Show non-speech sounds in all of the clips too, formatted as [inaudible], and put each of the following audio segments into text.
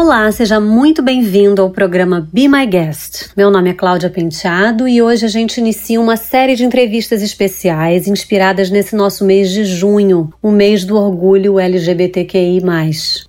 Olá, seja muito bem-vindo ao programa Be My Guest. Meu nome é Cláudia Penteado e hoje a gente inicia uma série de entrevistas especiais inspiradas nesse nosso mês de junho, o mês do orgulho LGBTQI.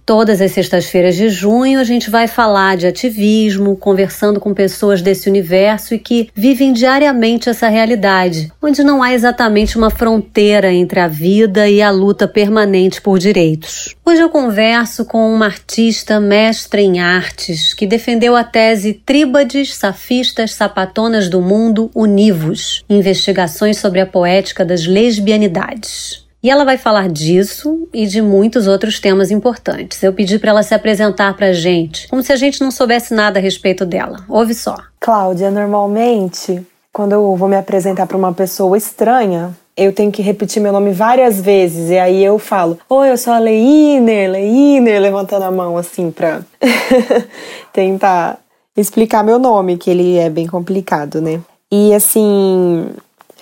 Todas as sextas-feiras de junho a gente vai falar de ativismo, conversando com pessoas desse universo e que vivem diariamente essa realidade, onde não há exatamente uma fronteira entre a vida e a luta permanente por direitos. Hoje eu converso com uma artista, mestre em artes, que defendeu a tese Tríbades, Safistas, Sapatonas do Mundo, Univos, investigações sobre a poética das lesbianidades. E ela vai falar disso e de muitos outros temas importantes. Eu pedi para ela se apresentar para a gente, como se a gente não soubesse nada a respeito dela. Ouve só. Cláudia, normalmente, quando eu vou me apresentar para uma pessoa estranha, eu tenho que repetir meu nome várias vezes. E aí eu falo, oi, eu sou a Leiner, Leiner, levantando a mão assim pra [laughs] tentar explicar meu nome, que ele é bem complicado, né? E assim,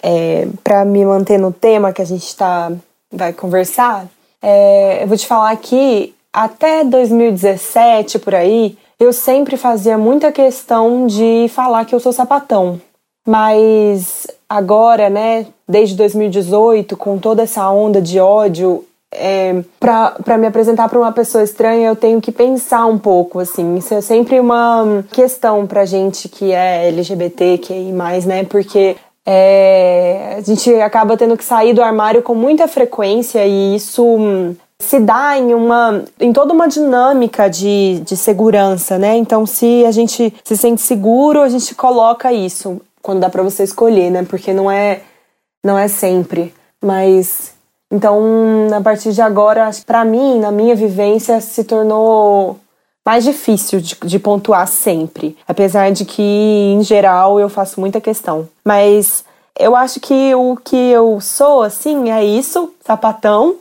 é, para me manter no tema que a gente tá, vai conversar, é, eu vou te falar que até 2017 por aí, eu sempre fazia muita questão de falar que eu sou sapatão. Mas agora, né, desde 2018, com toda essa onda de ódio, é, para me apresentar para uma pessoa estranha, eu tenho que pensar um pouco, assim. Isso é sempre uma questão pra gente que é LGBT, que é mais, né? Porque é, a gente acaba tendo que sair do armário com muita frequência e isso se dá em uma em toda uma dinâmica de, de segurança, né? Então, se a gente se sente seguro, a gente coloca isso quando dá para você escolher, né? Porque não é não é sempre, mas então a partir de agora, para mim, na minha vivência, se tornou mais difícil de, de, pontuar sempre, apesar de que em geral eu faço muita questão. Mas eu acho que o que eu sou, assim, é isso, sapatão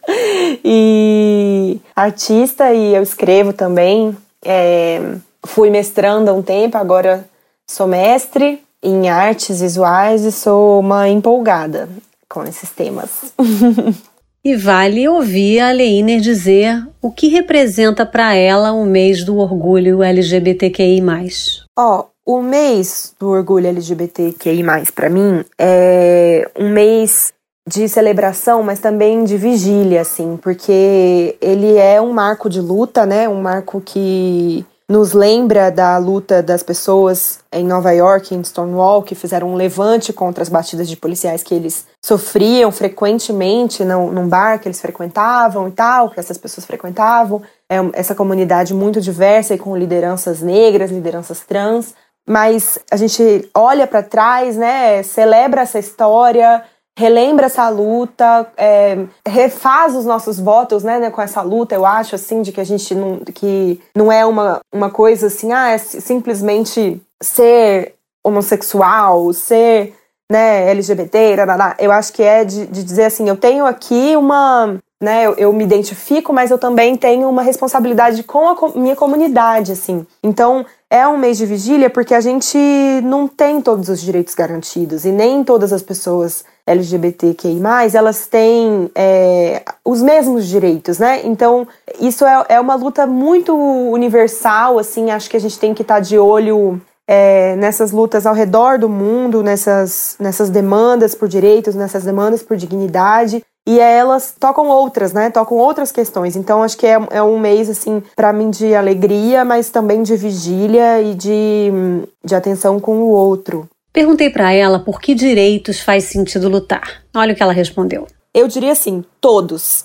[laughs] e artista e eu escrevo também. É, fui mestrando há um tempo, agora Sou mestre em artes visuais e sou uma empolgada com esses temas. [laughs] e vale ouvir a Leiner dizer o que representa para ela o mês do orgulho LGBTQI+. Ó, oh, o mês do orgulho LGBTQI+, para mim, é um mês de celebração, mas também de vigília, assim, porque ele é um marco de luta, né? Um marco que nos lembra da luta das pessoas em Nova York, em Stonewall, que fizeram um levante contra as batidas de policiais que eles sofriam frequentemente no, num bar que eles frequentavam e tal, que essas pessoas frequentavam. É essa comunidade muito diversa e com lideranças negras, lideranças trans. Mas a gente olha para trás, né, celebra essa história, relembra essa luta, é, refaz os nossos votos, né, né, com essa luta, eu acho, assim, de que a gente não, que não é uma, uma coisa assim, ah, é simplesmente ser homossexual, ser, né, LGBT, eu acho que é de, de dizer assim, eu tenho aqui uma, né, eu, eu, me identifico, mas eu também tenho uma responsabilidade com a minha comunidade, assim. Então, é um mês de vigília porque a gente não tem todos os direitos garantidos e nem todas as pessoas LGBTQI+, elas têm é, os mesmos direitos, né? Então, isso é, é uma luta muito universal, assim, acho que a gente tem que estar tá de olho é, nessas lutas ao redor do mundo, nessas, nessas demandas por direitos, nessas demandas por dignidade, e elas tocam outras, né? Tocam outras questões. Então acho que é, é um mês assim para mim de alegria, mas também de vigília e de, de atenção com o outro. Perguntei para ela por que direitos faz sentido lutar. Olha o que ela respondeu. Eu diria assim, todos.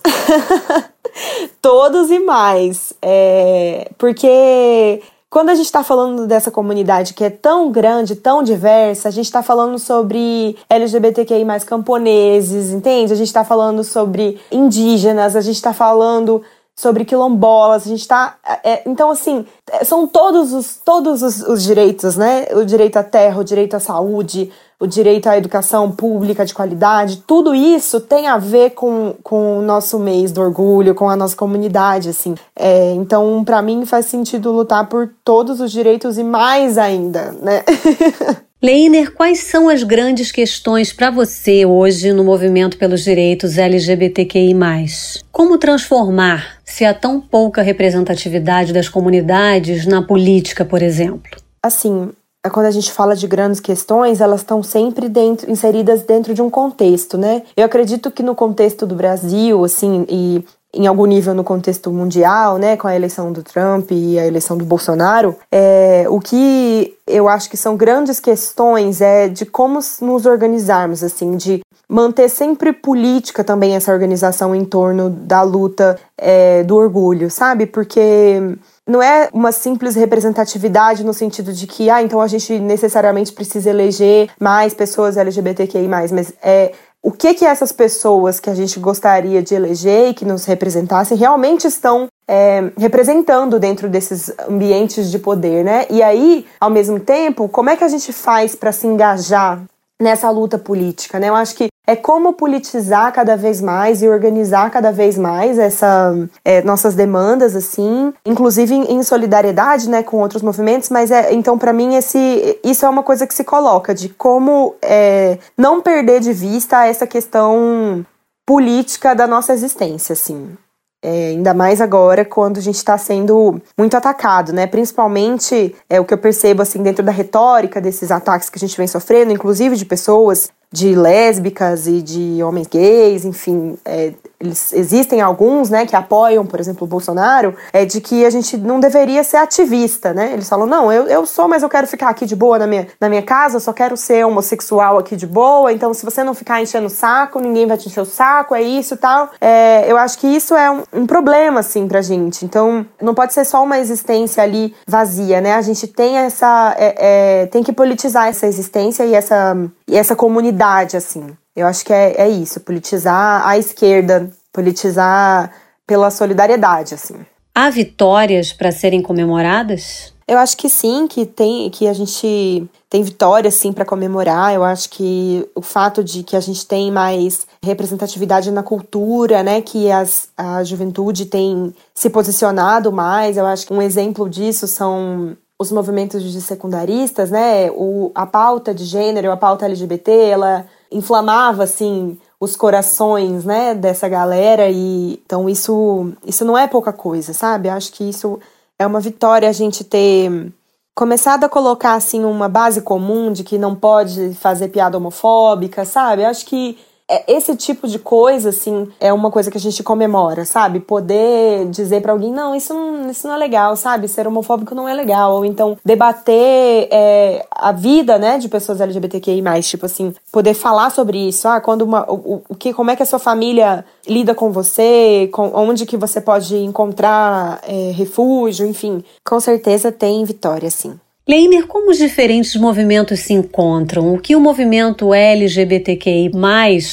[laughs] todos e mais. É, porque quando a gente está falando dessa comunidade que é tão grande, tão diversa, a gente está falando sobre LGBTQI mais camponeses, entende? A gente está falando sobre indígenas, a gente está falando sobre quilombolas, a gente está é, então, assim, é, são todos os, todos os, os direitos, né? O direito à terra, o direito à saúde, o direito à educação pública de qualidade, tudo isso tem a ver com, com o nosso mês do orgulho, com a nossa comunidade, assim. É, então, para mim, faz sentido lutar por todos os direitos e mais ainda, né? [laughs] Leiner, quais são as grandes questões para você hoje no movimento pelos direitos LGBTQI? Como transformar se há tão pouca representatividade das comunidades na política, por exemplo? Assim, é quando a gente fala de grandes questões, elas estão sempre dentro, inseridas dentro de um contexto, né? Eu acredito que no contexto do Brasil, assim, e em algum nível no contexto mundial, né, com a eleição do Trump e a eleição do Bolsonaro, é, o que eu acho que são grandes questões é de como nos organizarmos, assim, de manter sempre política também essa organização em torno da luta é, do orgulho, sabe? Porque não é uma simples representatividade no sentido de que, ah, então a gente necessariamente precisa eleger mais pessoas LGBTQI, mas é o que que essas pessoas que a gente gostaria de eleger e que nos representassem realmente estão é, representando dentro desses ambientes de poder, né? E aí, ao mesmo tempo, como é que a gente faz para se engajar nessa luta política, né? Eu acho que é como politizar cada vez mais e organizar cada vez mais essa é, nossas demandas assim, inclusive em, em, solidariedade, né, com outros movimentos. Mas é então para mim esse isso é uma coisa que se coloca de como é, não perder de vista essa questão política da nossa existência, assim. É, ainda mais agora quando a gente está sendo muito atacado, né? Principalmente é o que eu percebo assim dentro da retórica desses ataques que a gente vem sofrendo, inclusive de pessoas de lésbicas e de homens gays, enfim, é, eles, existem alguns, né, que apoiam, por exemplo, o Bolsonaro, é de que a gente não deveria ser ativista, né? Eles falam, não, eu, eu sou, mas eu quero ficar aqui de boa na minha, na minha casa, eu só quero ser homossexual aqui de boa, então se você não ficar enchendo o saco, ninguém vai te encher o saco, é isso e tal. É, eu acho que isso é um, um problema, assim, pra gente. Então, não pode ser só uma existência ali vazia, né? A gente tem essa, é, é, tem que politizar essa existência e essa, e essa comunidade, assim. Eu acho que é, é isso, politizar a esquerda, politizar pela solidariedade, assim. Há vitórias para serem comemoradas? Eu acho que sim, que tem, que a gente tem vitórias sim para comemorar. Eu acho que o fato de que a gente tem mais representatividade na cultura, né, que as, a juventude tem se posicionado mais. Eu acho que um exemplo disso são os movimentos de secundaristas, né? O, a pauta de gênero, a pauta LGBT, ela inflamava assim os corações, né, dessa galera e então isso isso não é pouca coisa, sabe? Acho que isso é uma vitória a gente ter começado a colocar assim uma base comum de que não pode fazer piada homofóbica, sabe? Acho que esse tipo de coisa, assim, é uma coisa que a gente comemora, sabe? Poder dizer para alguém, não, isso não, isso não é legal, sabe? Ser homofóbico não é legal. Ou então debater é, a vida, né, de pessoas LGBTQI, tipo assim, poder falar sobre isso. Ah, quando uma. O, o que, como é que a sua família lida com você, com, onde que você pode encontrar é, refúgio, enfim. Com certeza tem vitória, sim. Leiner, como os diferentes movimentos se encontram? O que o movimento LGBTQI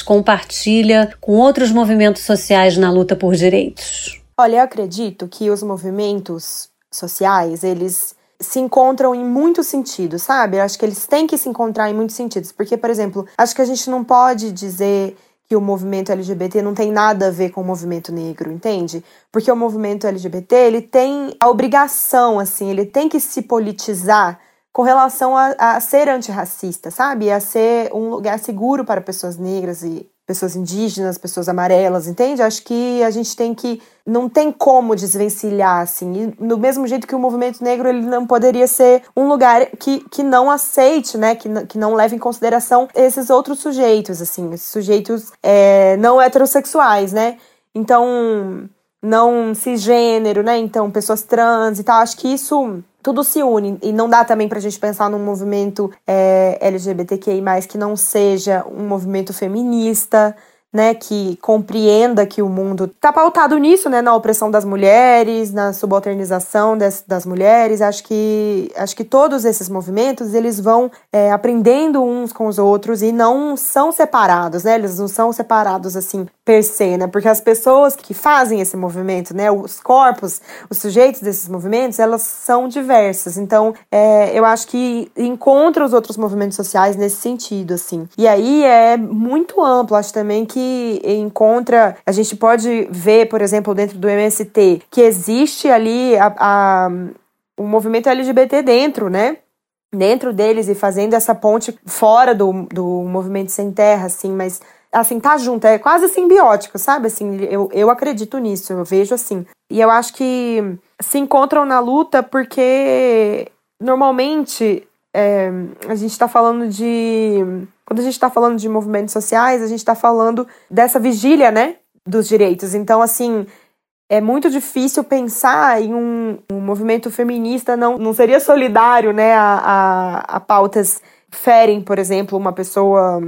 compartilha com outros movimentos sociais na luta por direitos? Olha, eu acredito que os movimentos sociais, eles se encontram em muitos sentidos, sabe? Eu acho que eles têm que se encontrar em muitos sentidos. Porque, por exemplo, acho que a gente não pode dizer que o movimento LGBT não tem nada a ver com o movimento negro, entende? Porque o movimento LGBT, ele tem a obrigação, assim, ele tem que se politizar com relação a, a ser antirracista, sabe? A ser um lugar seguro para pessoas negras e pessoas indígenas, pessoas amarelas, entende? Acho que a gente tem que não tem como desvencilhar assim. E do mesmo jeito que o movimento negro ele não poderia ser um lugar que, que não aceite, né, que, que não leve em consideração esses outros sujeitos, assim, sujeitos é, não heterossexuais, né? Então, não cisgênero, né? Então, pessoas trans e tal. Acho que isso tudo se une. E não dá também pra gente pensar num movimento é, LGBTQI, que não seja um movimento feminista, né, que compreenda que o mundo está pautado nisso, né, na opressão das mulheres, na subalternização das, das mulheres. Acho que acho que todos esses movimentos eles vão é, aprendendo uns com os outros e não são separados, né? Eles não são separados assim per se, né? Porque as pessoas que fazem esse movimento, né, os corpos, os sujeitos desses movimentos, elas são diversas. Então, é, eu acho que encontra os outros movimentos sociais nesse sentido, assim. E aí é muito amplo. Acho também que encontra, a gente pode ver, por exemplo, dentro do MST, que existe ali a, a o movimento LGBT dentro, né? Dentro deles e fazendo essa ponte fora do, do movimento sem terra, assim, mas assim, tá junto, é quase simbiótico, sabe? Assim, eu, eu acredito nisso, eu vejo assim. E eu acho que se encontram na luta porque normalmente é, a gente está falando de. Quando a gente está falando de movimentos sociais, a gente está falando dessa vigília, né? Dos direitos. Então, assim, é muito difícil pensar em um, um movimento feminista, não, não seria solidário, né? A, a, a pautas ferem, por exemplo, uma pessoa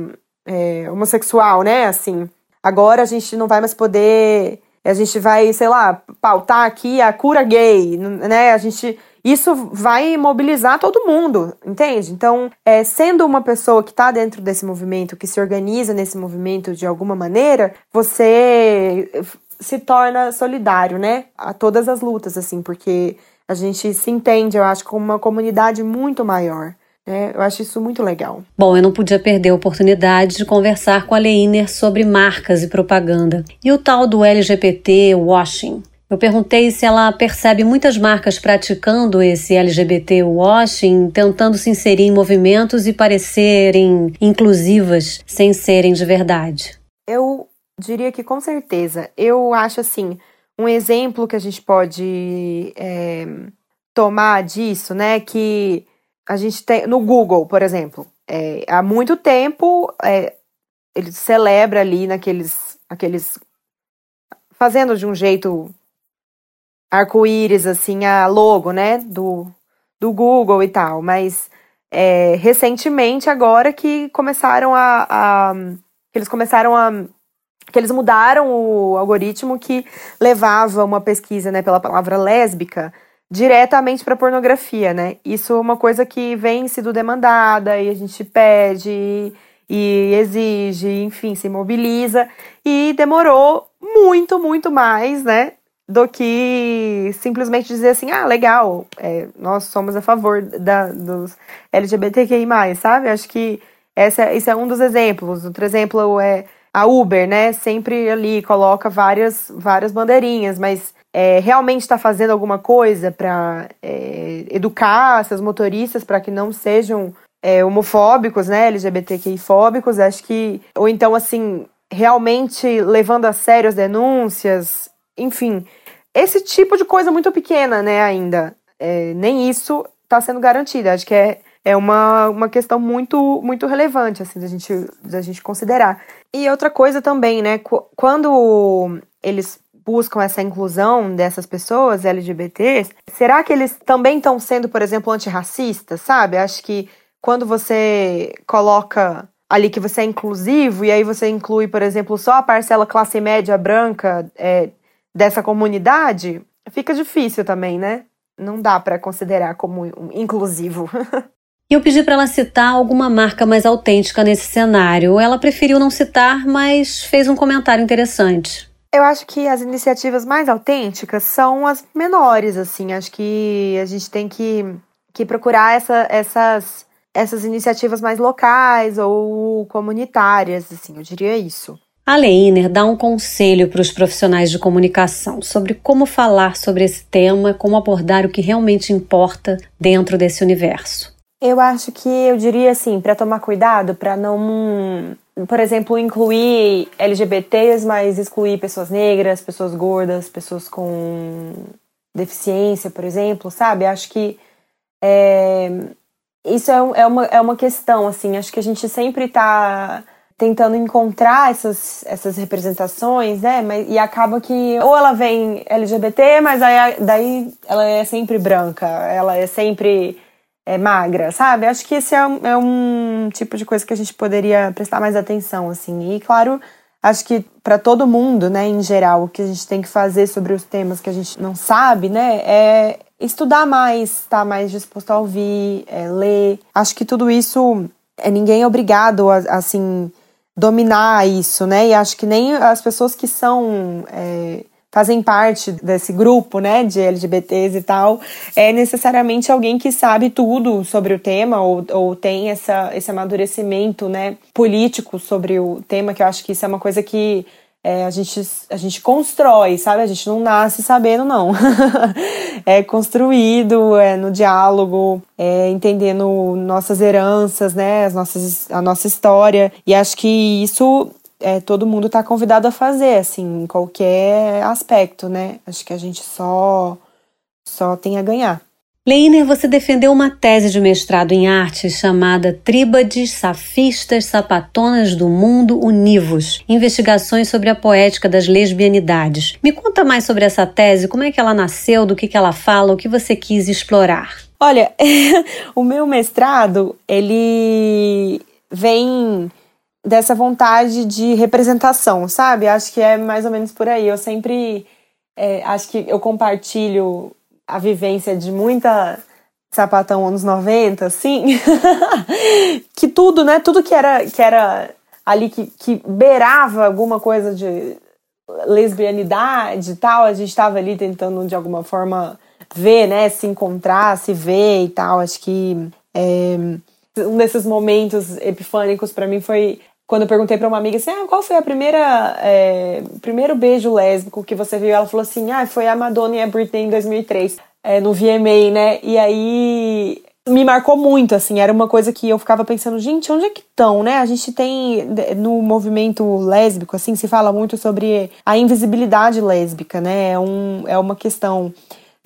é, homossexual, né? Assim, agora a gente não vai mais poder. A gente vai, sei lá, pautar aqui a cura gay, né? A gente. Isso vai mobilizar todo mundo, entende? Então, é, sendo uma pessoa que está dentro desse movimento, que se organiza nesse movimento de alguma maneira, você se torna solidário, né? A todas as lutas, assim, porque a gente se entende, eu acho, como uma comunidade muito maior. É, eu acho isso muito legal. Bom, eu não podia perder a oportunidade de conversar com a Leiner sobre marcas e propaganda. E o tal do LGBT washing. Eu perguntei se ela percebe muitas marcas praticando esse LGBT washing, tentando se inserir em movimentos e parecerem inclusivas sem serem de verdade. Eu diria que com certeza. Eu acho assim, um exemplo que a gente pode é, tomar disso, né, que a gente tem no Google, por exemplo, é, há muito tempo é, ele celebra ali naqueles, aqueles fazendo de um jeito arco-íris assim a logo, né, do, do Google e tal, mas é, recentemente agora que começaram a, a eles começaram a que eles mudaram o algoritmo que levava uma pesquisa, né, pela palavra lésbica diretamente para pornografia, né? Isso é uma coisa que vem sido demandada e a gente pede e exige, enfim, se mobiliza e demorou muito, muito mais, né? Do que simplesmente dizer assim, ah, legal, é, nós somos a favor da, dos LGBTQI+, sabe? Acho que essa, esse é um dos exemplos. Outro exemplo é a Uber, né? Sempre ali coloca várias, várias bandeirinhas, mas é, realmente está fazendo alguma coisa para é, educar seus motoristas para que não sejam é, homofóbicos, né, LGBTQI-fóbicos, acho que, ou então, assim, realmente levando a sério as denúncias, enfim, esse tipo de coisa muito pequena, né, ainda, é, nem isso está sendo garantido, acho que é, é uma, uma questão muito, muito relevante, assim, da gente, da gente considerar. E outra coisa também, né, quando eles buscam essa inclusão dessas pessoas LGBTs, será que eles também estão sendo, por exemplo, antirracistas, sabe? Acho que quando você coloca ali que você é inclusivo e aí você inclui, por exemplo, só a parcela classe média branca é, dessa comunidade, fica difícil também, né? Não dá para considerar como inclusivo. E eu pedi para ela citar alguma marca mais autêntica nesse cenário. Ela preferiu não citar, mas fez um comentário interessante. Eu acho que as iniciativas mais autênticas são as menores, assim. Acho que a gente tem que, que procurar essa, essas, essas iniciativas mais locais ou comunitárias, assim, eu diria isso. A Leiner dá um conselho para os profissionais de comunicação sobre como falar sobre esse tema, como abordar o que realmente importa dentro desse universo. Eu acho que eu diria assim, para tomar cuidado, para não por exemplo, incluir LGBTs, mas excluir pessoas negras, pessoas gordas, pessoas com deficiência, por exemplo, sabe? Acho que é, isso é, é, uma, é uma questão, assim, acho que a gente sempre está tentando encontrar essas, essas representações, né? Mas, e acaba que ou ela vem LGBT, mas aí, daí ela é sempre branca, ela é sempre é, magra, sabe? Acho que esse é um, é um tipo de coisa que a gente poderia prestar mais atenção, assim. E, claro, acho que para todo mundo, né, em geral, o que a gente tem que fazer sobre os temas que a gente não sabe, né, é estudar mais, estar tá mais disposto a ouvir, é, ler. Acho que tudo isso, é, ninguém é obrigado assim, dominar isso, né? E acho que nem as pessoas que são. É, fazem parte desse grupo, né, de LGBTs e tal, é necessariamente alguém que sabe tudo sobre o tema ou, ou tem essa, esse amadurecimento, né, político sobre o tema, que eu acho que isso é uma coisa que é, a, gente, a gente constrói, sabe? A gente não nasce sabendo, não. [laughs] é construído é, no diálogo, é, entendendo nossas heranças, né? As nossas, a nossa história. E acho que isso é, todo mundo está convidado a fazer, assim, em qualquer aspecto, né? Acho que a gente só, só tem a ganhar. Leiner, você defendeu uma tese de mestrado em arte chamada Tríbades Safistas Sapatonas do Mundo Univos Investigações sobre a Poética das Lesbianidades. Me conta mais sobre essa tese, como é que ela nasceu, do que, que ela fala, o que você quis explorar. Olha, [laughs] o meu mestrado, ele vem dessa vontade de representação, sabe? Acho que é mais ou menos por aí. Eu sempre é, acho que eu compartilho a vivência de muita sapatão anos 90, assim, [laughs] que tudo, né? Tudo que era, que era ali que, que beirava alguma coisa de lesbianidade e tal, a gente estava ali tentando de alguma forma ver, né? Se encontrar, se ver e tal. Acho que é, um desses momentos epifânicos para mim foi quando eu perguntei para uma amiga assim, ah, qual foi a primeira é, primeiro beijo lésbico que você viu? Ela falou assim, ah, foi a Madonna e a Britney em 2003, é, no VMA, né? E aí me marcou muito, assim, era uma coisa que eu ficava pensando, gente, onde é que estão, né? A gente tem no movimento lésbico, assim, se fala muito sobre a invisibilidade lésbica, né? É, um, é uma questão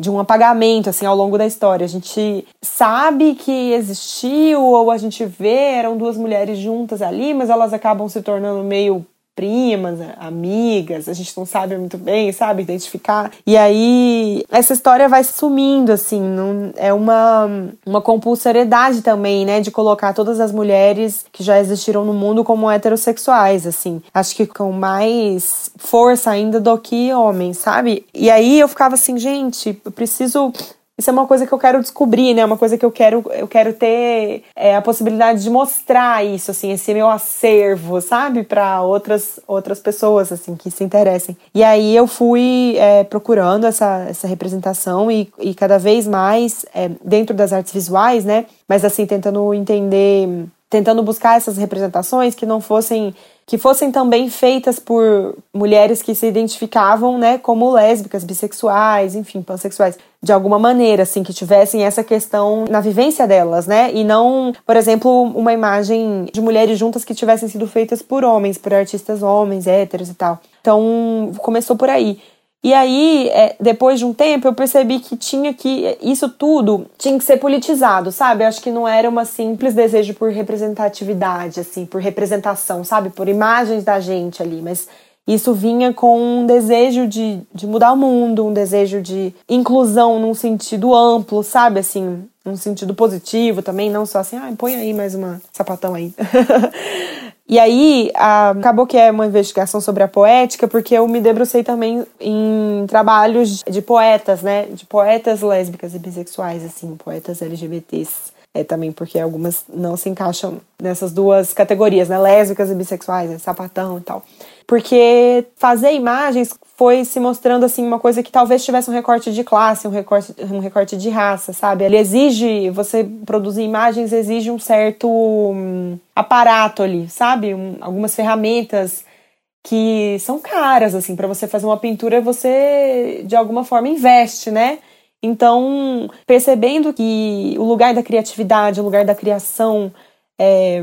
de um apagamento assim ao longo da história. A gente sabe que existiu ou a gente vê eram duas mulheres juntas ali, mas elas acabam se tornando meio primas, amigas, a gente não sabe muito bem, sabe, identificar. E aí essa história vai sumindo, assim, não, é uma, uma compulsoriedade também, né, de colocar todas as mulheres que já existiram no mundo como heterossexuais, assim. Acho que com mais força ainda do que homens, sabe? E aí eu ficava assim, gente, eu preciso isso é uma coisa que eu quero descobrir, né? Uma coisa que eu quero, eu quero ter é, a possibilidade de mostrar isso, assim, esse meu acervo, sabe, para outras outras pessoas, assim, que se interessem. E aí eu fui é, procurando essa, essa representação e, e cada vez mais é, dentro das artes visuais, né? Mas assim tentando entender, tentando buscar essas representações que não fossem que fossem também feitas por mulheres que se identificavam, né, como lésbicas, bissexuais, enfim, pansexuais, de alguma maneira, assim, que tivessem essa questão na vivência delas, né, e não, por exemplo, uma imagem de mulheres juntas que tivessem sido feitas por homens, por artistas homens, héteros e tal. Então, começou por aí. E aí, é, depois de um tempo, eu percebi que tinha que. Isso tudo tinha que ser politizado, sabe? Eu acho que não era uma simples desejo por representatividade, assim, por representação, sabe? Por imagens da gente ali, mas isso vinha com um desejo de, de mudar o mundo, um desejo de inclusão num sentido amplo, sabe? Assim, num sentido positivo também, não só assim, ah, põe aí mais uma sapatão aí. [laughs] E aí, a, acabou que é uma investigação sobre a poética, porque eu me debrucei também em trabalhos de poetas, né? De poetas lésbicas e bissexuais, assim, poetas LGBTs. É também porque algumas não se encaixam nessas duas categorias, né? Lésbicas e bissexuais, né? sapatão e tal. Porque fazer imagens foi se mostrando assim uma coisa que talvez tivesse um recorte de classe, um recorte, um recorte de raça, sabe? Ele exige, você produzir imagens exige um certo um, aparato ali, sabe? Um, algumas ferramentas que são caras assim, para você fazer uma pintura, você de alguma forma investe, né? Então, percebendo que o lugar da criatividade, o lugar da criação, é,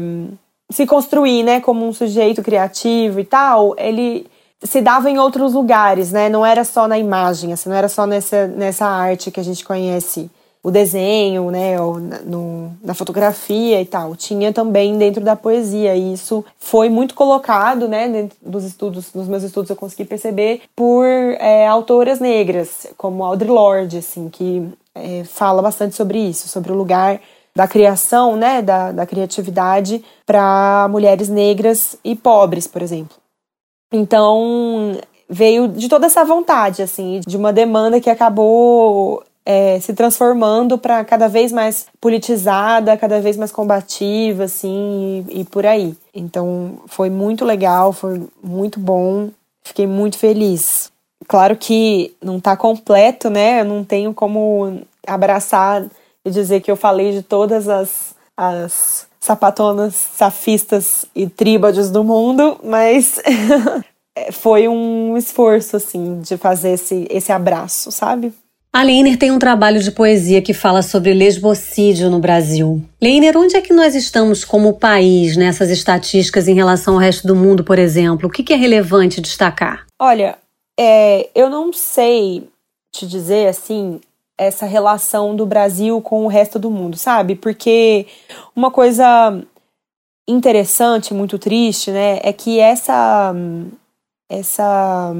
se construir, né, como um sujeito criativo e tal, ele se dava em outros lugares, né? Não era só na imagem, assim, não era só nessa, nessa arte que a gente conhece o desenho, né, no, na fotografia e tal. Tinha também dentro da poesia e isso foi muito colocado, né, dentro dos estudos, nos meus estudos eu consegui perceber por é, autoras negras, como Audre Lorde, assim, que é, fala bastante sobre isso, sobre o lugar da criação, né, da, da criatividade para mulheres negras e pobres, por exemplo. Então, veio de toda essa vontade, assim, de uma demanda que acabou é, se transformando para cada vez mais politizada, cada vez mais combativa, assim, e, e, por aí. Então, foi muito legal, foi muito bom, fiquei muito feliz. Claro que não está completo, né? Eu não tenho como abraçar e dizer que eu falei de todas as, as sapatonas, safistas e tríbades do mundo, mas [laughs] foi um esforço, assim, de fazer esse, esse abraço, sabe? A Leiner tem um trabalho de poesia que fala sobre lesbocídio no Brasil. Leiner, onde é que nós estamos como país nessas estatísticas em relação ao resto do mundo, por exemplo? O que é relevante destacar? Olha, é, eu não sei te dizer assim essa relação do Brasil com o resto do mundo, sabe? Porque uma coisa interessante, muito triste, né, é que essa essa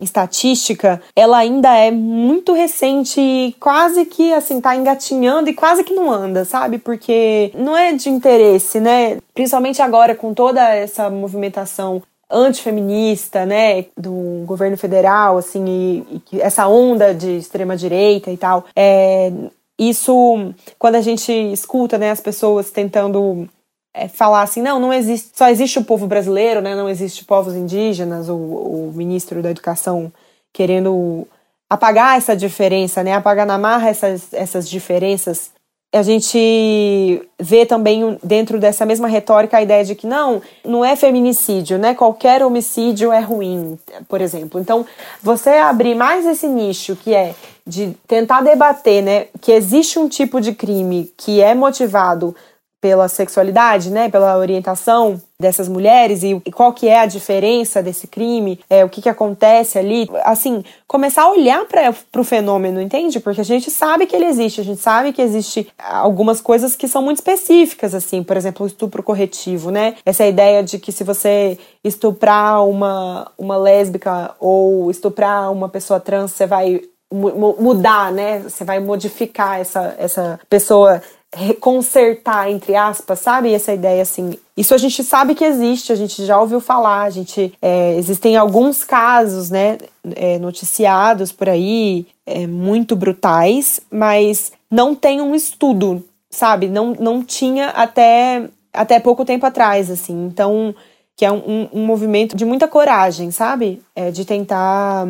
estatística, ela ainda é muito recente e quase que assim tá engatinhando e quase que não anda, sabe? Porque não é de interesse, né? Principalmente agora com toda essa movimentação antifeminista, né, do governo federal, assim, e, e essa onda de extrema direita e tal, é, isso, quando a gente escuta, né, as pessoas tentando é, falar assim, não, não existe, só existe o povo brasileiro, né? Não existe povos indígenas, o, o ministro da Educação querendo apagar essa diferença, né? Apagar na marra essas, essas diferenças. A gente vê também dentro dessa mesma retórica a ideia de que não, não é feminicídio, né? Qualquer homicídio é ruim, por exemplo. Então, você abrir mais esse nicho que é de tentar debater, né, que existe um tipo de crime que é motivado pela sexualidade, né, pela orientação dessas mulheres e, qual que é a diferença desse crime, é, o que, que acontece ali, assim, começar a olhar para o fenômeno, entende? Porque a gente sabe que ele existe, a gente sabe que existe algumas coisas que são muito específicas, assim, por exemplo, o estupro corretivo, né? Essa ideia de que se você estuprar uma, uma lésbica ou estuprar uma pessoa trans, você vai mudar, né? Você vai modificar essa, essa pessoa reconsertar, entre aspas, sabe? Essa ideia assim. Isso a gente sabe que existe, a gente já ouviu falar, a gente. É, existem alguns casos, né, é, noticiados por aí, é, muito brutais, mas não tem um estudo, sabe? Não, não tinha até, até pouco tempo atrás, assim. Então, que é um, um movimento de muita coragem, sabe? É, de tentar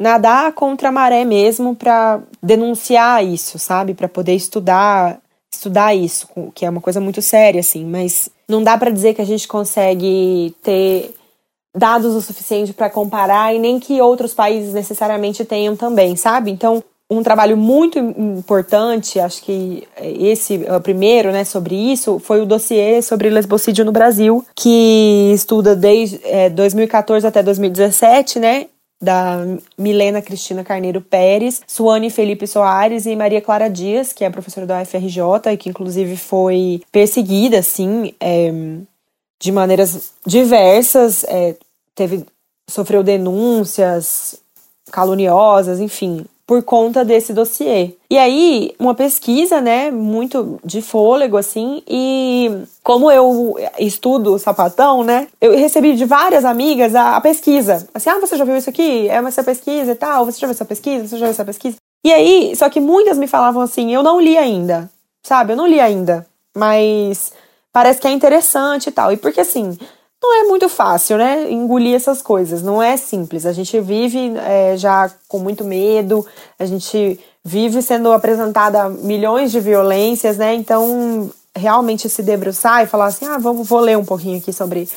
nadar contra a maré mesmo para denunciar isso, sabe? Para poder estudar estudar isso, que é uma coisa muito séria, assim, mas não dá para dizer que a gente consegue ter dados o suficiente para comparar e nem que outros países necessariamente tenham também, sabe? Então, um trabalho muito importante, acho que esse é o primeiro, né, sobre isso, foi o dossiê sobre lesbocídio no Brasil, que estuda desde é, 2014 até 2017, né, da Milena Cristina Carneiro Pérez, Suane Felipe Soares e Maria Clara Dias, que é professora da UFRJ e que inclusive foi perseguida, assim, é, de maneiras diversas, é, teve, sofreu denúncias caluniosas, enfim, por conta desse dossiê. E aí, uma pesquisa, né, muito de fôlego, assim, e como eu estudo sapatão, né, eu recebi de várias amigas a, a pesquisa. Assim, ah, você já viu isso aqui? É essa pesquisa e tal, você já viu essa pesquisa? Você já viu essa pesquisa? E aí, só que muitas me falavam assim, eu não li ainda, sabe? Eu não li ainda, mas parece que é interessante e tal. E porque assim, não é muito fácil, né? Engolir essas coisas. Não é simples. A gente vive é, já com muito medo, a gente vive sendo apresentada milhões de violências, né? Então, realmente se debruçar e falar assim: ah, vamos, vou ler um pouquinho aqui sobre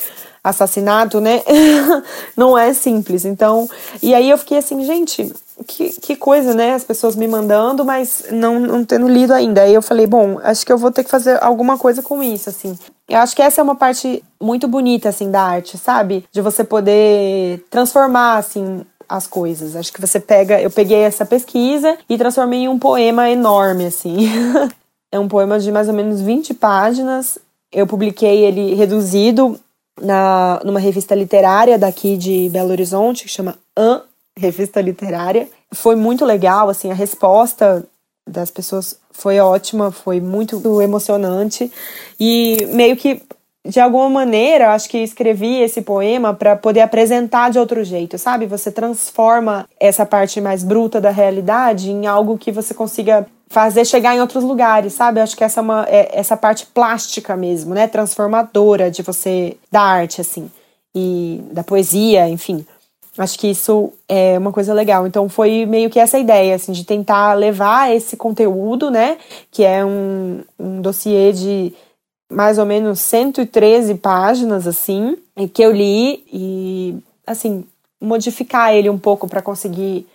assassinato, né? [laughs] não é simples. Então, e aí eu fiquei assim, gente, que, que coisa, né? As pessoas me mandando, mas não, não tendo lido ainda. Aí eu falei, bom, acho que eu vou ter que fazer alguma coisa com isso, assim. Eu acho que essa é uma parte muito bonita, assim, da arte, sabe? De você poder transformar, assim, as coisas. Acho que você pega. Eu peguei essa pesquisa e transformei em um poema enorme, assim. [laughs] é um poema de mais ou menos 20 páginas. Eu publiquei ele reduzido na, numa revista literária daqui de Belo Horizonte, que chama An, Revista Literária. Foi muito legal, assim, a resposta das pessoas foi ótima, foi muito emocionante. E meio que, de alguma maneira, acho que escrevi esse poema para poder apresentar de outro jeito, sabe? Você transforma essa parte mais bruta da realidade em algo que você consiga fazer chegar em outros lugares, sabe? Acho que essa é uma é, essa parte plástica mesmo, né, transformadora de você da arte assim e da poesia, enfim. Acho que isso é uma coisa legal. Então foi meio que essa ideia, assim, de tentar levar esse conteúdo, né? Que é um, um dossiê de mais ou menos 113 páginas, assim, que eu li e, assim, modificar ele um pouco para conseguir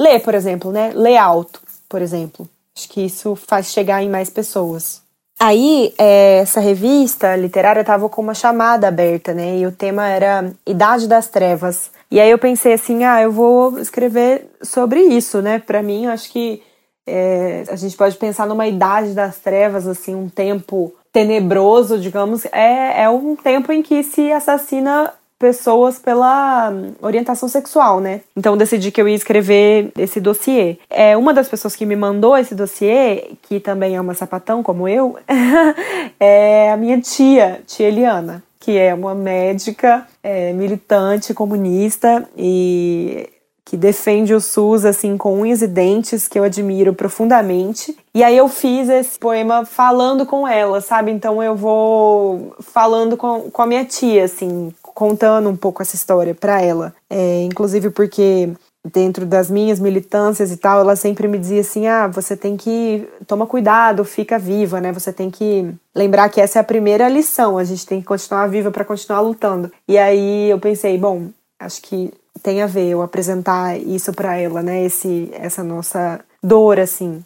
ler, por exemplo, né? Ler alto por exemplo. Acho que isso faz chegar em mais pessoas. Aí, é, essa revista literária estava com uma chamada aberta, né? E o tema era Idade das Trevas. E aí eu pensei assim, ah, eu vou escrever sobre isso, né? Para mim, acho que é, a gente pode pensar numa idade das trevas, assim, um tempo tenebroso, digamos, é, é um tempo em que se assassina pessoas pela orientação sexual, né? Então decidi que eu ia escrever esse dossiê. É uma das pessoas que me mandou esse dossiê, que também é uma sapatão como eu, [laughs] é a minha tia, tia Eliana, que é uma médica é, militante comunista e que defende o SUS assim com unhas e dentes, que eu admiro profundamente. E aí eu fiz esse poema falando com ela, sabe? Então eu vou falando com, com a minha tia, assim, contando um pouco essa história para ela. É, inclusive porque dentro das minhas militâncias e tal, ela sempre me dizia assim: "Ah, você tem que toma cuidado, fica viva, né? Você tem que lembrar que essa é a primeira lição, a gente tem que continuar viva para continuar lutando". E aí eu pensei, bom, acho que tem a ver eu apresentar isso para ela, né? Esse, essa nossa dor, assim,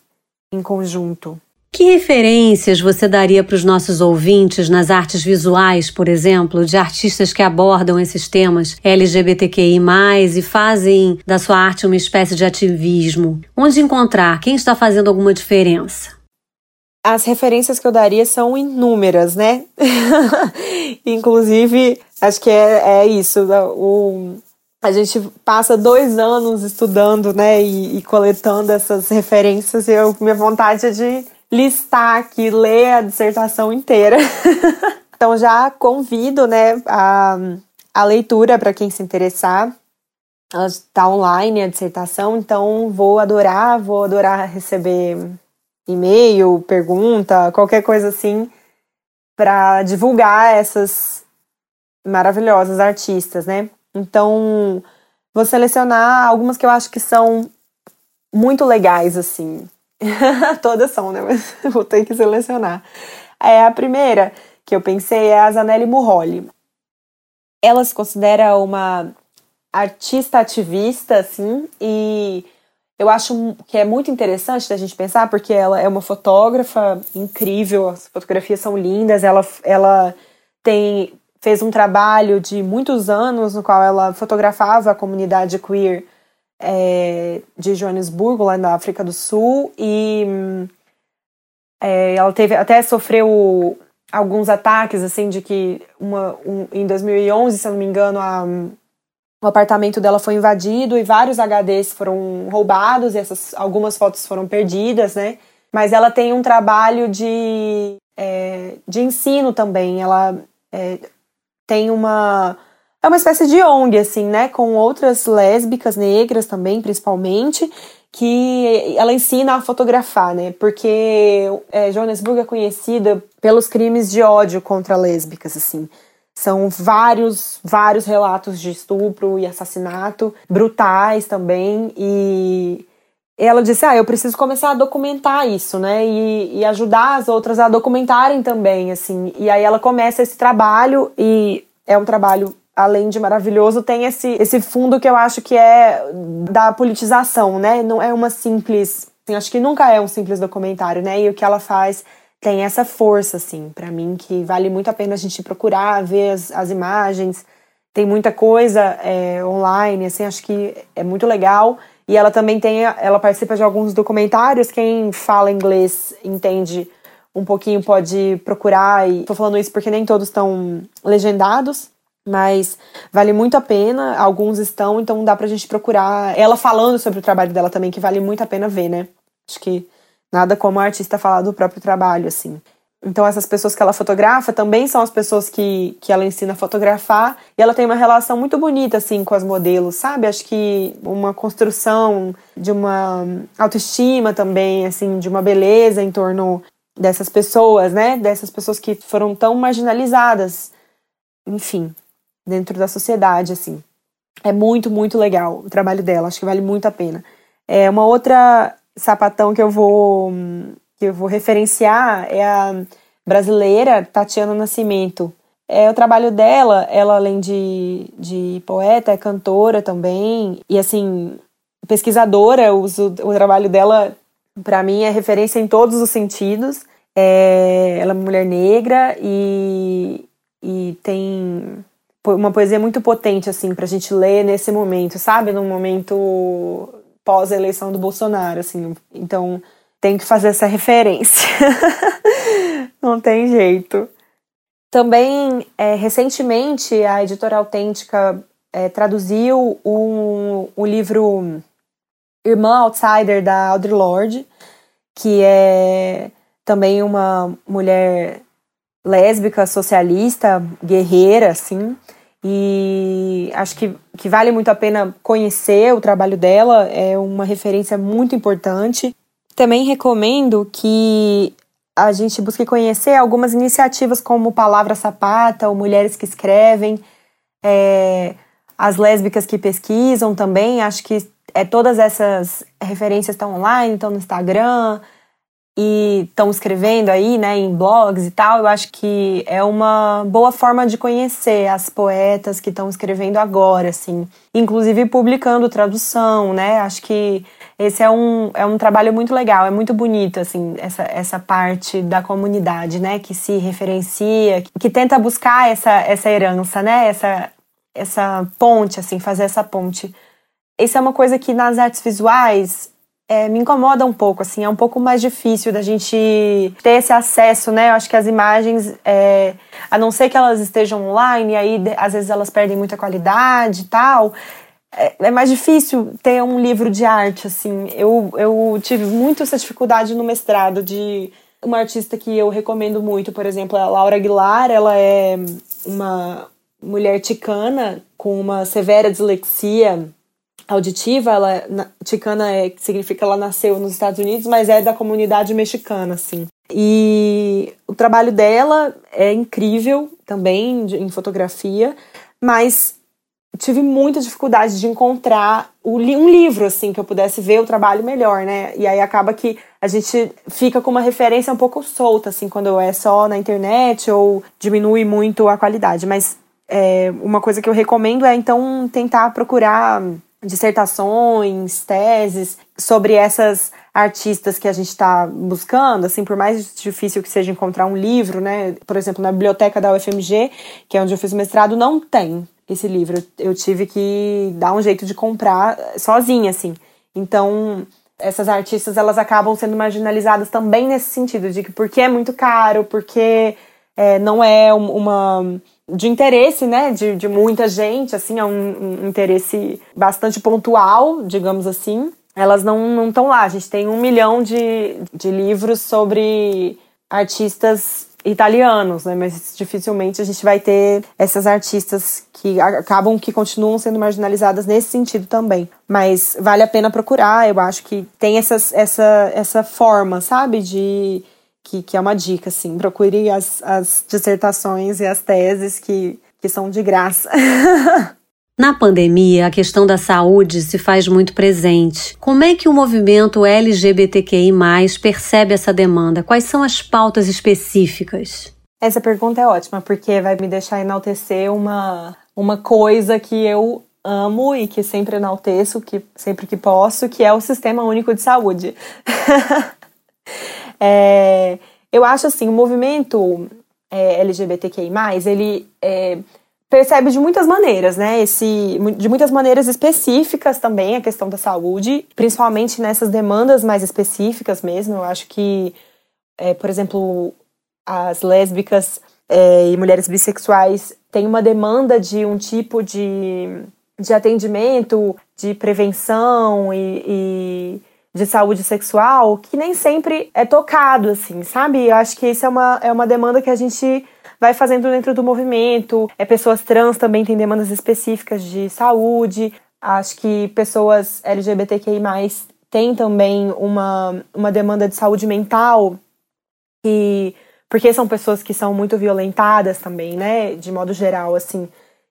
em conjunto. Que referências você daria para os nossos ouvintes nas artes visuais, por exemplo, de artistas que abordam esses temas LGBTQI, e fazem da sua arte uma espécie de ativismo? Onde encontrar? Quem está fazendo alguma diferença? As referências que eu daria são inúmeras, né? [laughs] Inclusive, acho que é, é isso. O, a gente passa dois anos estudando, né, e, e, coletando essas referências, e eu, minha vontade é de listar aqui, ler a dissertação inteira. [laughs] então já convido, né, a, a leitura para quem se interessar. Ela está online, a dissertação, então vou adorar, vou adorar receber e-mail, pergunta, qualquer coisa assim, para divulgar essas maravilhosas artistas, né? Então, vou selecionar algumas que eu acho que são muito legais, assim. [laughs] Todas são, né? Mas [laughs] vou ter que selecionar. É, a primeira que eu pensei é a Zanelli Murroli. Ela se considera uma artista ativista, assim, e eu acho que é muito interessante da gente pensar, porque ela é uma fotógrafa incrível, as fotografias são lindas, ela, ela tem fez um trabalho de muitos anos no qual ela fotografava a comunidade queer é, de Joanesburgo, lá na África do Sul, e é, ela teve até sofreu alguns ataques, assim, de que uma, um, em 2011, se eu não me engano, a, o apartamento dela foi invadido e vários HDs foram roubados e essas algumas fotos foram perdidas, né? Mas ela tem um trabalho de, é, de ensino também. Ela é, tem uma é uma espécie de ONG assim, né, com outras lésbicas negras também, principalmente, que ela ensina a fotografar, né? Porque é, é conhecida pelos crimes de ódio contra lésbicas, assim. São vários, vários relatos de estupro e assassinato, brutais também, e ela disse: Ah, eu preciso começar a documentar isso, né? E, e, ajudar as outras a documentarem também, assim. E aí ela começa esse trabalho, e é um trabalho, além de maravilhoso, tem esse, esse fundo que eu acho que é da politização, né? Não é uma simples. Assim, acho que nunca é um simples documentário, né? E o que ela faz tem essa força, assim, para mim, que vale muito a pena a gente procurar, ver as, as imagens. Tem muita coisa é, online, assim, acho que é muito legal. E ela também tem, ela participa de alguns documentários. Quem fala inglês entende um pouquinho pode procurar. E tô falando isso porque nem todos estão legendados, mas vale muito a pena. Alguns estão, então dá pra gente procurar. Ela falando sobre o trabalho dela também, que vale muito a pena ver, né? Acho que nada como a artista falar do próprio trabalho, assim. Então, essas pessoas que ela fotografa também são as pessoas que, que ela ensina a fotografar. E ela tem uma relação muito bonita, assim, com as modelos, sabe? Acho que uma construção de uma autoestima também, assim, de uma beleza em torno dessas pessoas, né? Dessas pessoas que foram tão marginalizadas, enfim, dentro da sociedade, assim. É muito, muito legal o trabalho dela. Acho que vale muito a pena. É uma outra sapatão que eu vou que eu vou referenciar é a brasileira Tatiana Nascimento. É o trabalho dela, ela além de, de poeta, é cantora também, e assim, pesquisadora, uso, o trabalho dela para mim é referência em todos os sentidos. É, ela é uma mulher negra e, e tem uma poesia muito potente, assim, pra gente ler nesse momento, sabe? Num momento pós a eleição do Bolsonaro, assim. Então, tem que fazer essa referência. [laughs] Não tem jeito. Também, é, recentemente, a editora Autêntica é, traduziu o, o livro Irmã Outsider, da Audre Lorde, que é também uma mulher lésbica, socialista, guerreira, assim. E acho que, que vale muito a pena conhecer o trabalho dela, é uma referência muito importante. Também recomendo que a gente busque conhecer algumas iniciativas como Palavra Sapata ou Mulheres que Escrevem, é, as lésbicas que pesquisam também. Acho que é, todas essas referências estão online, estão no Instagram e estão escrevendo aí, né, em blogs e tal, eu acho que é uma boa forma de conhecer as poetas que estão escrevendo agora, assim, inclusive publicando tradução, né? Acho que esse é um, é um trabalho muito legal, é muito bonito, assim, essa, essa parte da comunidade, né, que se referencia, que tenta buscar essa, essa herança, né, essa, essa ponte, assim, fazer essa ponte. Isso é uma coisa que nas artes visuais é, me incomoda um pouco, assim, é um pouco mais difícil da gente ter esse acesso, né? Eu acho que as imagens, é, a não ser que elas estejam online, aí às vezes elas perdem muita qualidade e tal. É, é, mais difícil ter um livro de arte, assim. Eu, eu tive muito essa dificuldade no mestrado de uma artista que eu recomendo muito, por exemplo, a Laura Aguilar, ela é uma mulher ticana com uma severa dislexia auditiva, ela ticana é, significa ela nasceu nos Estados Unidos, mas é da comunidade mexicana, assim. E o trabalho dela é incrível também de, em fotografia, mas tive muita dificuldade de encontrar um livro assim que eu pudesse ver o trabalho melhor, né? E aí acaba que a gente fica com uma referência um pouco solta assim quando é só na internet ou diminui muito a qualidade. Mas é, uma coisa que eu recomendo é então tentar procurar dissertações, teses sobre essas artistas que a gente está buscando, assim, por mais difícil que seja encontrar um livro, né? Por exemplo, na biblioteca da UFMG, que é onde eu fiz o mestrado, não tem esse livro. Eu tive que dar um jeito de comprar sozinha, assim. Então, essas artistas, elas acabam sendo marginalizadas também nesse sentido, de que porque é muito caro, porque é, não é uma de interesse, né, de, de muita gente, assim, é um, um interesse bastante pontual, digamos assim. Elas não estão lá. A gente tem um milhão de, de livros sobre artistas italianos, né? Mas dificilmente a gente vai ter essas artistas que acabam que continuam sendo marginalizadas nesse sentido também. Mas vale a pena procurar. Eu acho que tem essas, essa essa forma, sabe, de que, que é uma dica, assim. Procure as, as dissertações e as teses que, que são de graça. [laughs] Na pandemia, a questão da saúde se faz muito presente. Como é que o movimento LGBTQI percebe essa demanda? Quais são as pautas específicas? Essa pergunta é ótima, porque vai me deixar enaltecer uma, uma coisa que eu amo e que sempre enalteço, que sempre que posso, que é o Sistema Único de Saúde. [laughs] É, eu acho assim, o movimento é, LGBTQI+, ele é, percebe de muitas maneiras, né? Esse, de muitas maneiras específicas também a questão da saúde, principalmente nessas demandas mais específicas mesmo. Eu acho que, é, por exemplo, as lésbicas é, e mulheres bissexuais têm uma demanda de um tipo de, de atendimento, de prevenção e, e de saúde sexual que nem sempre é tocado, assim, sabe? Eu acho que isso é uma, é uma demanda que a gente vai fazendo dentro do movimento. É, pessoas trans também têm demandas específicas de saúde. Acho que pessoas LGBTQI têm também uma, uma demanda de saúde mental, e, porque são pessoas que são muito violentadas também, né? De modo geral, assim.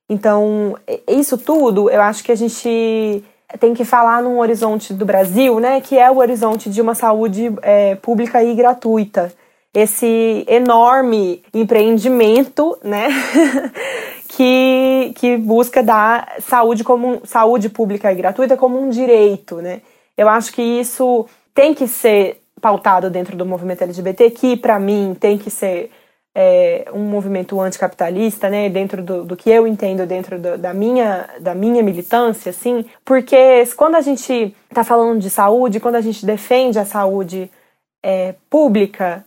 Então, isso tudo, eu acho que a gente tem que falar num horizonte do Brasil, né, que é o horizonte de uma saúde é, pública e gratuita. Esse enorme empreendimento, né, [laughs] que, que busca dar saúde como saúde pública e gratuita como um direito, né. Eu acho que isso tem que ser pautado dentro do movimento LGBT, que para mim tem que ser é, um movimento anticapitalista, né, dentro do, do que eu entendo, dentro do, da, minha, da minha militância, assim, porque quando a gente está falando de saúde, quando a gente defende a saúde é, pública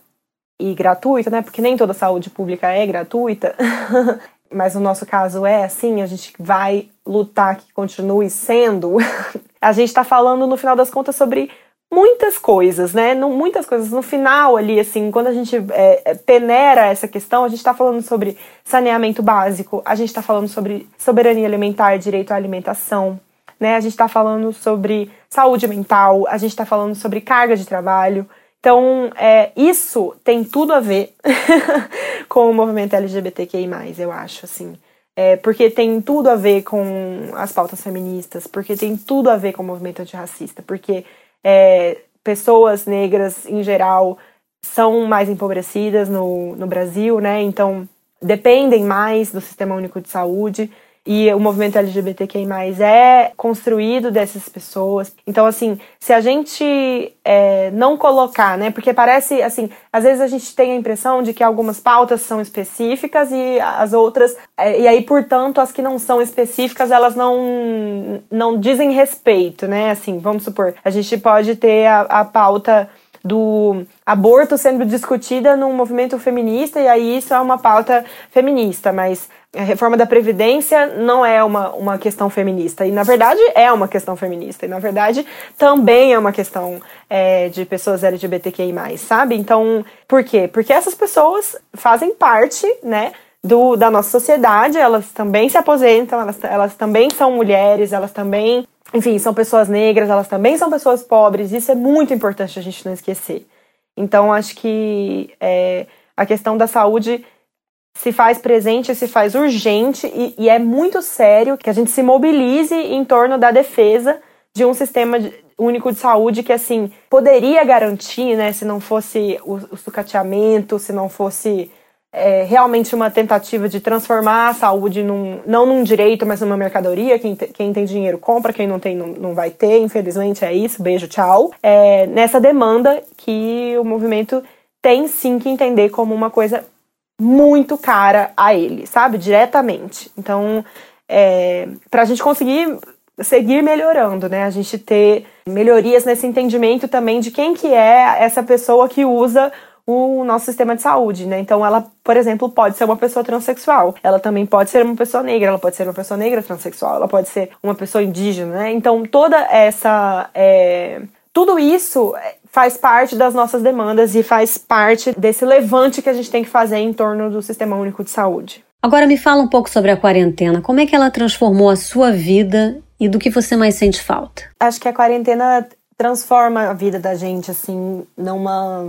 e gratuita, né, porque nem toda saúde pública é gratuita, [laughs] mas no nosso caso é assim, a gente vai lutar que continue sendo, [laughs] a gente está falando, no final das contas, sobre muitas coisas, né? No, muitas coisas. No final ali, assim, quando a gente é, é peneira essa questão, a gente está falando sobre saneamento básico, a gente está falando sobre soberania alimentar, direito à alimentação, né? A gente está falando sobre saúde mental, a gente está falando sobre carga de trabalho. Então, é, isso tem tudo a ver [laughs] com o movimento LGBTQI+, eu acho, assim. É, porque tem tudo a ver com as pautas feministas, porque tem tudo a ver com o movimento antirracista, porque é, pessoas negras em geral são mais empobrecidas no, no Brasil, né? Então dependem mais do sistema único de saúde e o movimento LGBTQI+, é construído dessas pessoas. Então, assim, se a gente é, não colocar, né, porque parece, assim, às vezes a gente tem a impressão de que algumas pautas são específicas e as outras, é, e aí, portanto, as que não são específicas, elas não, não dizem respeito, né, assim, vamos supor, a gente pode ter a, a pauta do aborto sendo discutida num movimento feminista, e aí isso é uma pauta feminista, mas a reforma da Previdência não é uma, uma questão feminista. E, na verdade, é uma questão feminista. E, na verdade, também é uma questão é, de pessoas LGBTQI, sabe? Então, por quê? Porque essas pessoas fazem parte, né? Do, da nossa sociedade, elas também se aposentam, elas, elas também são mulheres, elas também, enfim, são pessoas negras, elas também são pessoas pobres, isso é muito importante a gente não esquecer. Então, acho que é, a questão da saúde se faz presente, se faz urgente e, e, é muito sério que a gente se mobilize em torno da defesa de um sistema único de saúde que assim poderia garantir, né, se não fosse o, o sucateamento, se não fosse é, realmente uma tentativa de transformar a saúde num, não num direito, mas numa mercadoria. Quem, te, quem tem dinheiro compra, quem não tem não, não vai ter. Infelizmente é isso. Beijo, tchau. É, nessa demanda que o movimento tem sim que entender como uma coisa muito cara a ele, sabe? Diretamente. Então, é, para a gente conseguir seguir melhorando, né? A gente ter melhorias nesse entendimento também de quem que é essa pessoa que usa o nosso sistema de saúde, né? Então, ela, por exemplo, pode ser uma pessoa transexual. Ela também pode ser uma pessoa negra. Ela pode ser uma pessoa negra transexual. Ela pode ser uma pessoa indígena, né? Então, toda essa é, tudo isso faz parte das nossas demandas e faz parte desse levante que a gente tem que fazer em torno do Sistema Único de Saúde. Agora me fala um pouco sobre a quarentena. Como é que ela transformou a sua vida e do que você mais sente falta? Acho que a quarentena transforma a vida da gente assim numa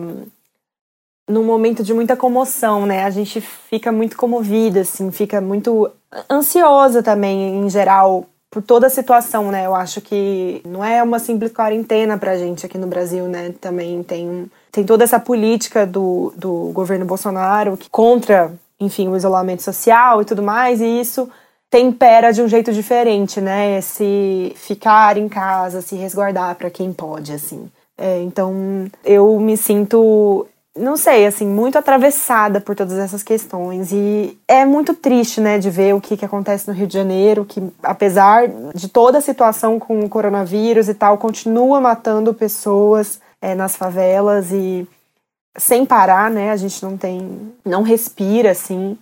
num momento de muita comoção, né? A gente fica muito comovida, assim, fica muito ansiosa também em geral por toda a situação, né? Eu acho que não é uma simples quarentena pra gente aqui no Brasil, né? Também tem, tem toda essa política do, do governo Bolsonaro que contra, enfim, o isolamento social e tudo mais, e isso tempera de um jeito diferente, né? Esse ficar em casa, se resguardar para quem pode, assim. É, então, eu me sinto não sei, assim, muito atravessada por todas essas questões. E é muito triste, né, de ver o que, que acontece no Rio de Janeiro, que apesar de toda a situação com o coronavírus e tal, continua matando pessoas é, nas favelas e sem parar, né? A gente não tem. não respira, assim.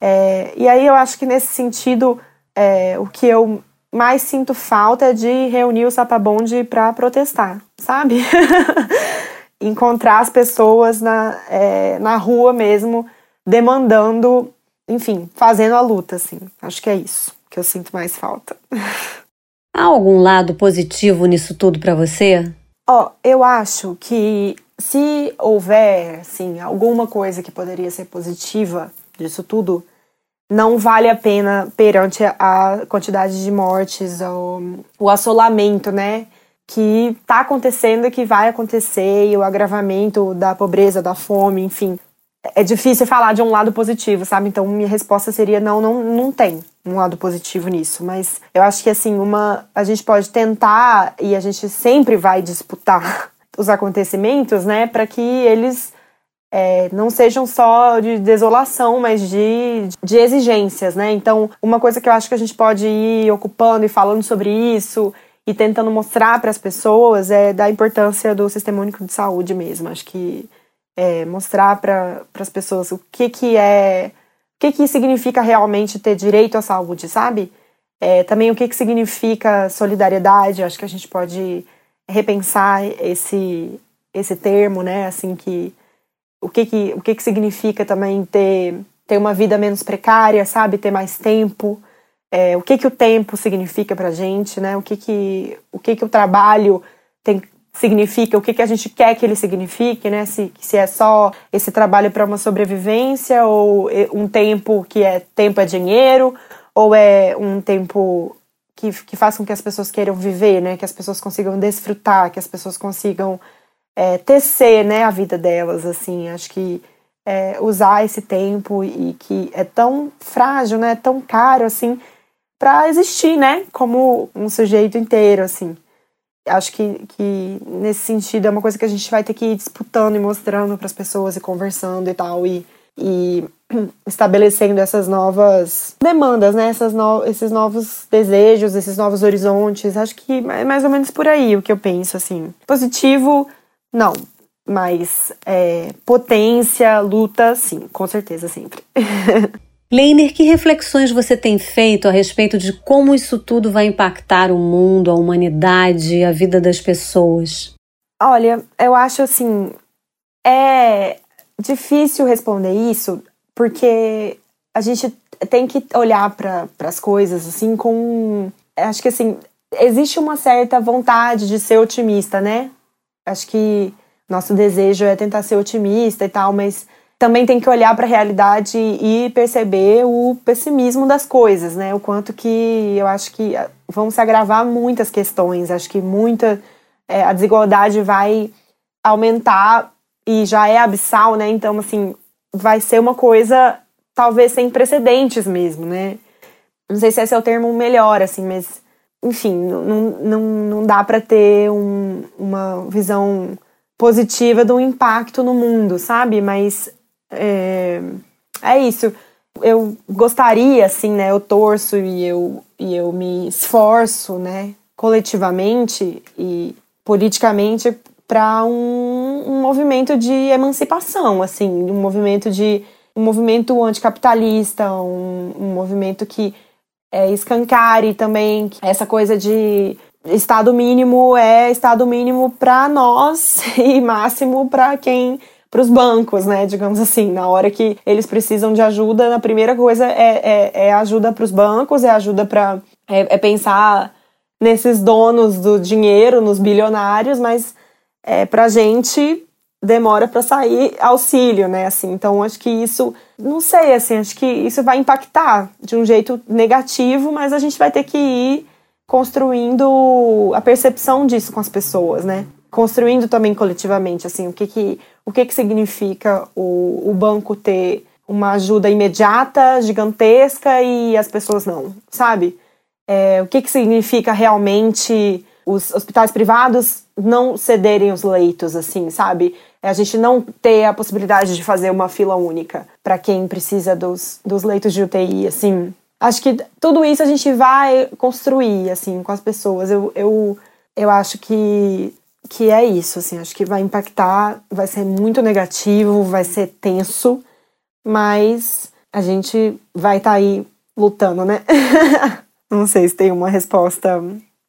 É, e aí eu acho que nesse sentido, é, o que eu mais sinto falta é de reunir o Sapabonde para protestar, sabe? [laughs] encontrar as pessoas na, é, na rua mesmo, demandando, enfim, fazendo a luta, assim. Acho que é isso que eu sinto mais falta. [laughs] Há algum lado positivo nisso tudo para você? Ó, oh, eu acho que se houver, assim, alguma coisa que poderia ser positiva disso tudo, não vale a pena perante a quantidade de mortes, o, o assolamento, né? Que está acontecendo e que vai acontecer, e o agravamento da pobreza, da fome, enfim. É difícil falar de um lado positivo, sabe? Então minha resposta seria não, não, não tem um lado positivo nisso, mas eu acho que assim, uma a gente pode tentar e a gente sempre vai disputar [laughs] os acontecimentos, né, para que eles é, não sejam só de desolação, mas de, de exigências, né? Então, uma coisa que eu acho que a gente pode ir ocupando e falando sobre isso e tentando mostrar para as pessoas é da importância do Sistema Único de Saúde mesmo. Acho que é, mostrar para as pessoas o que, que é. O que, que significa realmente ter direito à saúde, sabe? É, também o que, que significa solidariedade. Acho que a gente pode repensar esse, esse termo, né? Assim, que o que que, o que que significa também ter, ter uma vida menos precária, sabe? Ter mais tempo. É, o que que o tempo significa pra gente, né? O que que o, que que o trabalho tem, significa, o que que a gente quer que ele signifique, né? Se, se é só esse trabalho para uma sobrevivência ou um tempo que é tempo é dinheiro ou é um tempo que, que faz com que as pessoas queiram viver, né? Que as pessoas consigam desfrutar, que as pessoas consigam é, tecer né, a vida delas, assim, acho que é, usar esse tempo e que é tão frágil, né, tão caro, assim, para existir, né, como um sujeito inteiro, assim. Acho que, que nesse sentido é uma coisa que a gente vai ter que ir disputando e mostrando para as pessoas e conversando e tal, e, e [clears throat] estabelecendo essas novas demandas, né, essas no, esses novos desejos, esses novos horizontes. Acho que é mais ou menos por aí o que eu penso, assim. Positivo não, mas é, potência, luta, sim, com certeza sempre. [laughs] Leiner, que reflexões você tem feito a respeito de como isso tudo vai impactar o mundo, a humanidade, a vida das pessoas? Olha, eu acho assim, é difícil responder isso porque a gente tem que olhar para as coisas assim com, acho que assim, existe uma certa vontade de ser otimista, né? Acho que nosso desejo é tentar ser otimista e tal, mas também tem que olhar para a realidade e perceber o pessimismo das coisas, né? O quanto que eu acho que ah, vão se agravar muitas questões. Acho que muita é, a desigualdade vai aumentar e já é abissal, né? Então, assim, vai ser uma coisa talvez sem precedentes mesmo, né? Não sei se esse é o termo melhor, assim, mas enfim, não, não, não dá para ter um, uma visão positiva do impacto no mundo, sabe? Mas é, é isso. Eu gostaria, assim, né? Eu torço e eu, e eu me esforço, né? Coletivamente e politicamente para um, um movimento de emancipação, assim, um movimento de um movimento anticapitalista, um, um movimento que é, escancare também essa coisa de estado mínimo é estado mínimo para nós [laughs] e máximo para quem para os bancos, né? Digamos assim, na hora que eles precisam de ajuda, a primeira coisa é, é, é ajuda para os bancos, é ajuda para é, é, pensar nesses donos do dinheiro, nos bilionários, mas é, para gente demora para sair auxílio, né? Assim, então acho que isso, não sei, assim, acho que isso vai impactar de um jeito negativo, mas a gente vai ter que ir construindo a percepção disso com as pessoas, né? Construindo também coletivamente, assim, o que que, o que, que significa o, o banco ter uma ajuda imediata, gigantesca e as pessoas não, sabe? É, o que, que significa realmente os hospitais privados não cederem os leitos, assim, sabe? É a gente não ter a possibilidade de fazer uma fila única para quem precisa dos, dos leitos de UTI, assim. Acho que tudo isso a gente vai construir, assim, com as pessoas. Eu, eu, eu acho que, que é isso, assim. Acho que vai impactar, vai ser muito negativo, vai ser tenso, mas a gente vai estar tá aí lutando, né? [laughs] Não sei se tem uma resposta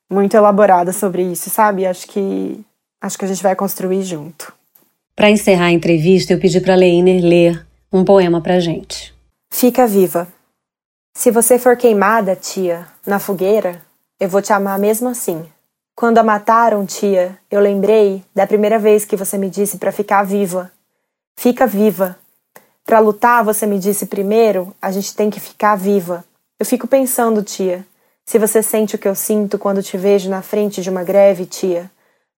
muito elaborada sobre isso, sabe? Acho que acho que a gente vai construir junto. Para encerrar a entrevista, eu pedi para Leiner ler um poema para gente. Fica viva. Se você for queimada, tia, na fogueira, eu vou te amar mesmo assim. Quando a mataram, tia, eu lembrei da primeira vez que você me disse para ficar viva. Fica viva. Para lutar, você me disse primeiro, a gente tem que ficar viva. Eu fico pensando, tia, se você sente o que eu sinto quando te vejo na frente de uma greve, tia,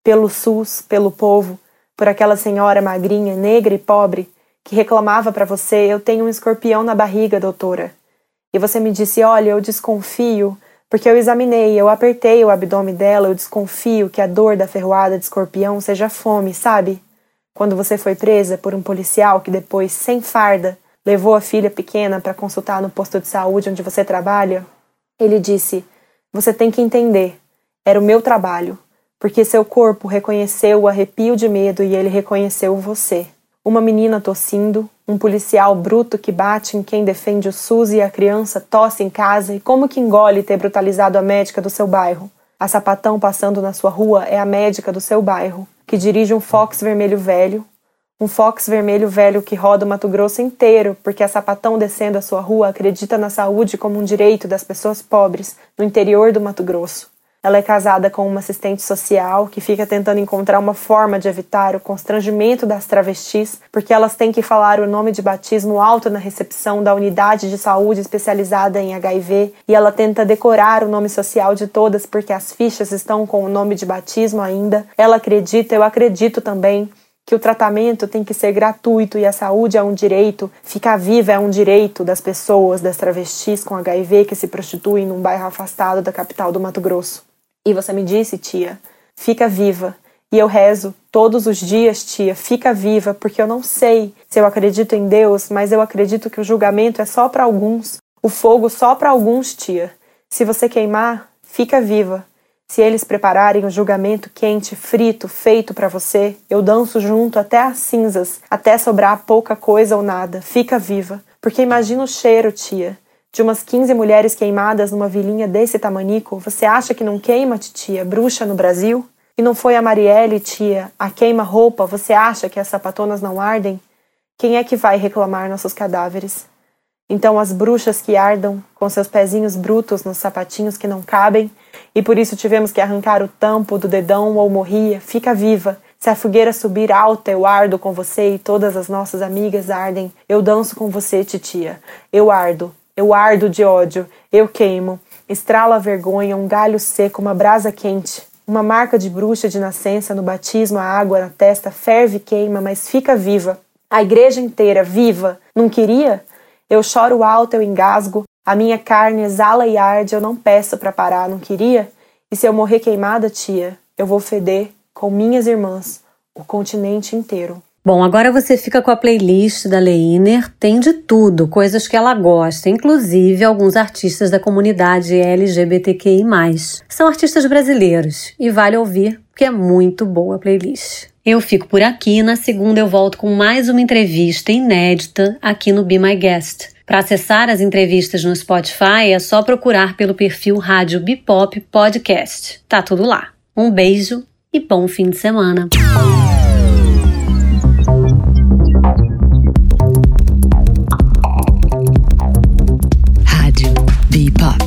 pelo SUS, pelo povo, por aquela senhora magrinha, negra e pobre, que reclamava para você: Eu tenho um escorpião na barriga, doutora. E você me disse: Olha, eu desconfio, Porque eu examinei, eu apertei o abdômen dela, eu desconfio que a dor da ferroada de escorpião seja fome, sabe? Quando você foi presa por um policial que depois, sem farda, levou a filha pequena para consultar no posto de saúde onde você trabalha, ele disse: Você tem que entender, era o meu trabalho, porque seu corpo reconheceu o arrepio de medo e ele reconheceu você. Uma menina tossindo, um policial bruto que bate em quem defende o SUS e a criança tosse em casa e como que engole ter brutalizado a médica do seu bairro. A sapatão passando na sua rua é a médica do seu bairro, que dirige um Fox vermelho velho, um Fox vermelho velho que roda o Mato Grosso inteiro, porque a sapatão descendo a sua rua acredita na saúde como um direito das pessoas pobres no interior do Mato Grosso. Ela é casada com uma assistente social que fica tentando encontrar uma forma de evitar o constrangimento das travestis, porque elas têm que falar o nome de batismo alto na recepção da unidade de saúde especializada em HIV, e ela tenta decorar o nome social de todas porque as fichas estão com o nome de batismo ainda. Ela acredita, eu acredito também, que o tratamento tem que ser gratuito e a saúde é um direito, ficar viva é um direito das pessoas, das travestis com HIV que se prostituem num bairro afastado da capital do Mato Grosso. E você me disse, tia, fica viva. E eu rezo todos os dias, tia, fica viva, porque eu não sei se eu acredito em Deus, mas eu acredito que o julgamento é só para alguns, o fogo só para alguns, tia. Se você queimar, fica viva. Se eles prepararem o julgamento quente, frito, feito para você, eu danço junto até as cinzas, até sobrar pouca coisa ou nada. Fica viva. Porque imagina o cheiro, tia de umas 15 mulheres queimadas numa vilinha desse tamanico, você acha que não queima, titia, bruxa no Brasil? E não foi a Marielle, tia, a queima-roupa, você acha que as sapatonas não ardem? Quem é que vai reclamar nossos cadáveres? Então as bruxas que ardam, com seus pezinhos brutos nos sapatinhos que não cabem, e por isso tivemos que arrancar o tampo do dedão ou morria, fica viva. Se a fogueira subir alta, eu ardo com você e todas as nossas amigas ardem. Eu danço com você, titia. Eu ardo, eu ardo de ódio, eu queimo. Estrala a vergonha, um galho seco, uma brasa quente. Uma marca de bruxa de nascença no batismo, a água na testa ferve e queima, mas fica viva. A igreja inteira, viva. Não queria? Eu choro alto, eu engasgo. A minha carne exala e arde, eu não peço para parar, não queria? E se eu morrer queimada, tia, eu vou feder com minhas irmãs o continente inteiro. Bom, agora você fica com a playlist da Leiner, tem de tudo, coisas que ela gosta, inclusive alguns artistas da comunidade LGBTQI+. São artistas brasileiros e vale ouvir, porque é muito boa a playlist. Eu fico por aqui, na segunda eu volto com mais uma entrevista inédita aqui no Be My Guest. Para acessar as entrevistas no Spotify é só procurar pelo perfil Rádio Bipop Podcast. Tá tudo lá. Um beijo e bom fim de semana. Be my guest.